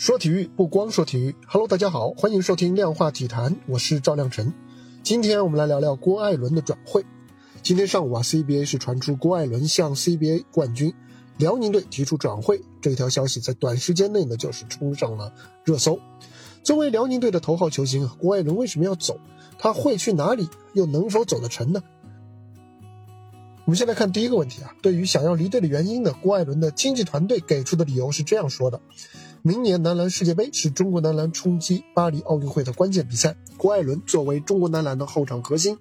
说体育不光说体育，Hello，大家好，欢迎收听量化体坛，我是赵亮晨。今天我们来聊聊郭艾伦的转会。今天上午啊，CBA 是传出郭艾伦向 CBA 冠军辽宁队提出转会，这条消息在短时间内呢就是冲上了热搜。作为辽宁队的头号球星啊，郭艾伦为什么要走？他会去哪里？又能否走得成呢？我们先来看第一个问题啊，对于想要离队的原因呢，郭艾伦的经纪团队给出的理由是这样说的。明年男篮世界杯是中国男篮冲击巴黎奥运会的关键比赛。郭艾伦作为中国男篮的后场核心，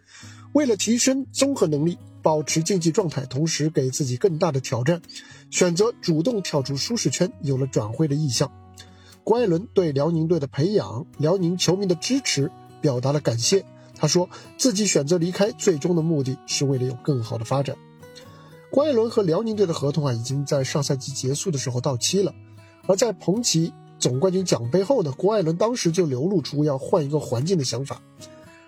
为了提升综合能力、保持竞技状态，同时给自己更大的挑战，选择主动跳出舒适圈，有了转会的意向。郭艾伦对辽宁队的培养、辽宁球迷的支持表达了感谢。他说自己选择离开，最终的目的是为了有更好的发展。郭艾伦和辽宁队的合同啊，已经在上赛季结束的时候到期了。而在捧起总冠军奖杯后呢，郭艾伦当时就流露出要换一个环境的想法。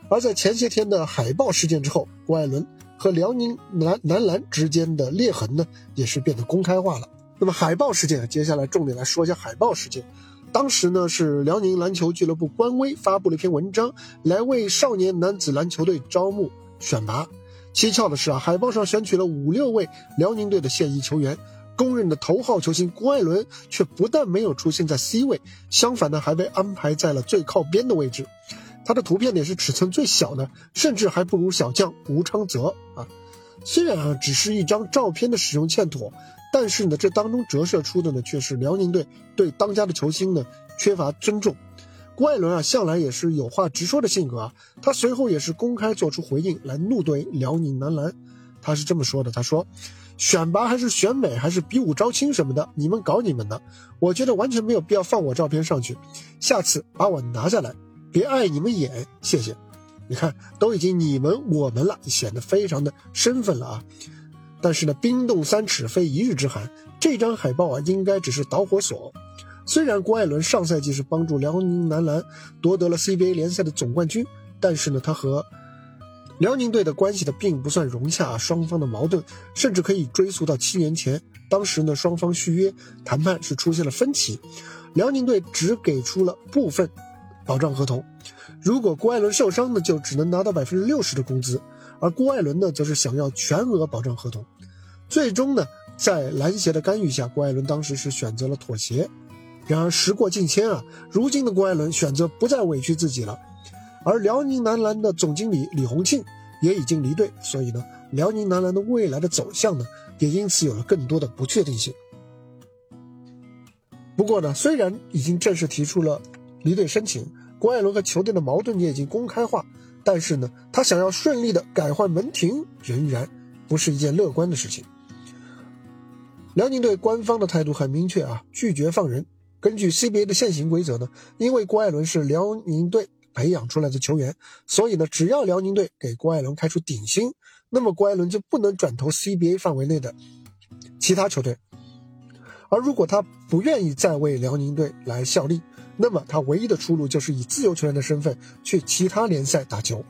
而在前些天的海报事件之后，郭艾伦和辽宁男男篮之间的裂痕呢，也是变得公开化了。那么海报事件，接下来重点来说一下海报事件。当时呢，是辽宁篮球俱乐部官微发布了一篇文章，来为少年男子篮球队招募选拔。蹊跷的是啊，海报上选取了五六位辽宁队的现役球员。公认的头号球星郭艾伦却不但没有出现在 C 位，相反呢还被安排在了最靠边的位置。他的图片也是尺寸最小的，甚至还不如小将吴昌泽啊。虽然啊只是一张照片的使用欠妥，但是呢这当中折射出的呢却是辽宁队对当家的球星呢缺乏尊重。郭艾伦啊向来也是有话直说的性格啊，他随后也是公开做出回应来怒怼辽宁男篮。他是这么说的：“他说。”选拔还是选美还是比武招亲什么的，你们搞你们的，我觉得完全没有必要放我照片上去。下次把我拿下来，别碍你们眼，谢谢。你看，都已经你们我们了，显得非常的身份了啊。但是呢，冰冻三尺非一日之寒，这张海报啊，应该只是导火索。虽然郭艾伦上赛季是帮助辽宁男篮夺得了 CBA 联赛的总冠军，但是呢，他和辽宁队的关系呢，并不算融洽，双方的矛盾甚至可以追溯到七年前。当时呢，双方续约谈判是出现了分歧，辽宁队只给出了部分保障合同，如果郭艾伦受伤呢，就只能拿到百分之六十的工资，而郭艾伦呢，则是想要全额保障合同。最终呢，在篮协的干预下，郭艾伦当时是选择了妥协。然而时过境迁啊，如今的郭艾伦选择不再委屈自己了。而辽宁男篮的总经理李洪庆也已经离队，所以呢，辽宁男篮的未来的走向呢，也因此有了更多的不确定性。不过呢，虽然已经正式提出了离队申请，郭艾伦和球队的矛盾也已经公开化，但是呢，他想要顺利的改换门庭，仍然不是一件乐观的事情。辽宁队官方的态度很明确啊，拒绝放人。根据 CBA 的现行规则呢，因为郭艾伦是辽宁队。培养出来的球员，所以呢，只要辽宁队给郭艾伦开出顶薪，那么郭艾伦就不能转投 CBA 范围内的其他球队。而如果他不愿意再为辽宁队来效力，那么他唯一的出路就是以自由球员的身份去其他联赛打球。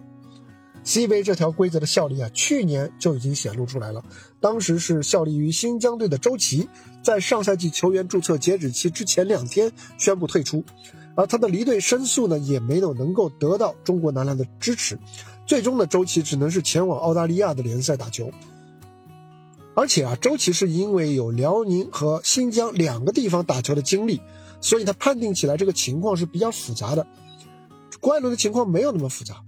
CBA 这条规则的效力啊，去年就已经显露出来了。当时是效力于新疆队的周琦，在上赛季球员注册截止期之前两天宣布退出。而他的离队申诉呢，也没有能够得到中国男篮的支持，最终呢，周琦只能是前往澳大利亚的联赛打球。而且啊，周琦是因为有辽宁和新疆两个地方打球的经历，所以他判定起来这个情况是比较复杂的。郭艾伦的情况没有那么复杂，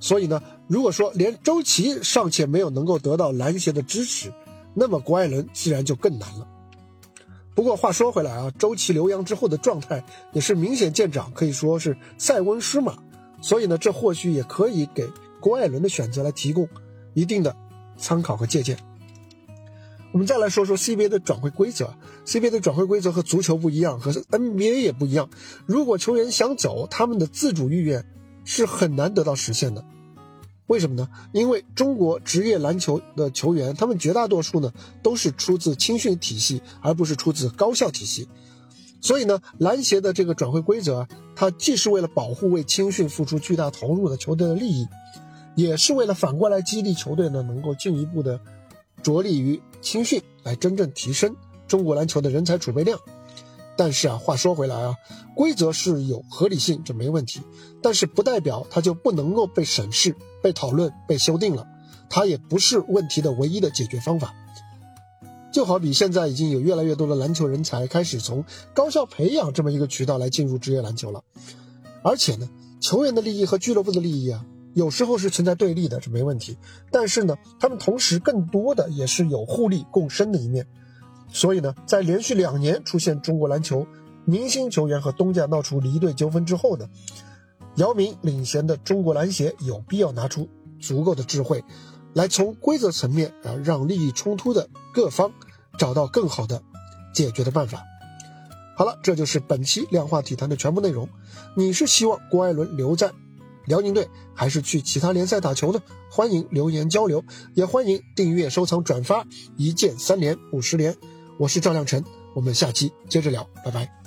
所以呢，如果说连周琦尚且没有能够得到篮协的支持，那么郭艾伦自然就更难了。不过话说回来啊，周琦留洋之后的状态也是明显见长，可以说是塞翁失马。所以呢，这或许也可以给郭艾伦的选择来提供一定的参考和借鉴。我们再来说说 CBA 的转会规则，CBA 的转会规则和足球不一样，和 NBA 也不一样。如果球员想走，他们的自主意愿是很难得到实现的。为什么呢？因为中国职业篮球的球员，他们绝大多数呢都是出自青训体系，而不是出自高校体系。所以呢，篮协的这个转会规则，它既是为了保护为青训付出巨大投入的球队的利益，也是为了反过来激励球队呢能够进一步的着力于青训，来真正提升中国篮球的人才储备量。但是啊，话说回来啊，规则是有合理性，这没问题，但是不代表它就不能够被审视、被讨论、被修订了，它也不是问题的唯一的解决方法。就好比现在已经有越来越多的篮球人才开始从高校培养这么一个渠道来进入职业篮球了，而且呢，球员的利益和俱乐部的利益啊，有时候是存在对立的，这没问题，但是呢，他们同时更多的也是有互利共生的一面。所以呢，在连续两年出现中国篮球明星球员和东家闹出离队纠纷之后呢，姚明领衔的中国篮协有必要拿出足够的智慧，来从规则层面啊，让利益冲突的各方找到更好的解决的办法。好了，这就是本期量化体坛的全部内容。你是希望郭艾伦留在辽宁队，还是去其他联赛打球呢？欢迎留言交流，也欢迎订阅、收藏、转发，一键三连，五十连。我是赵亮晨，我们下期接着聊，拜拜。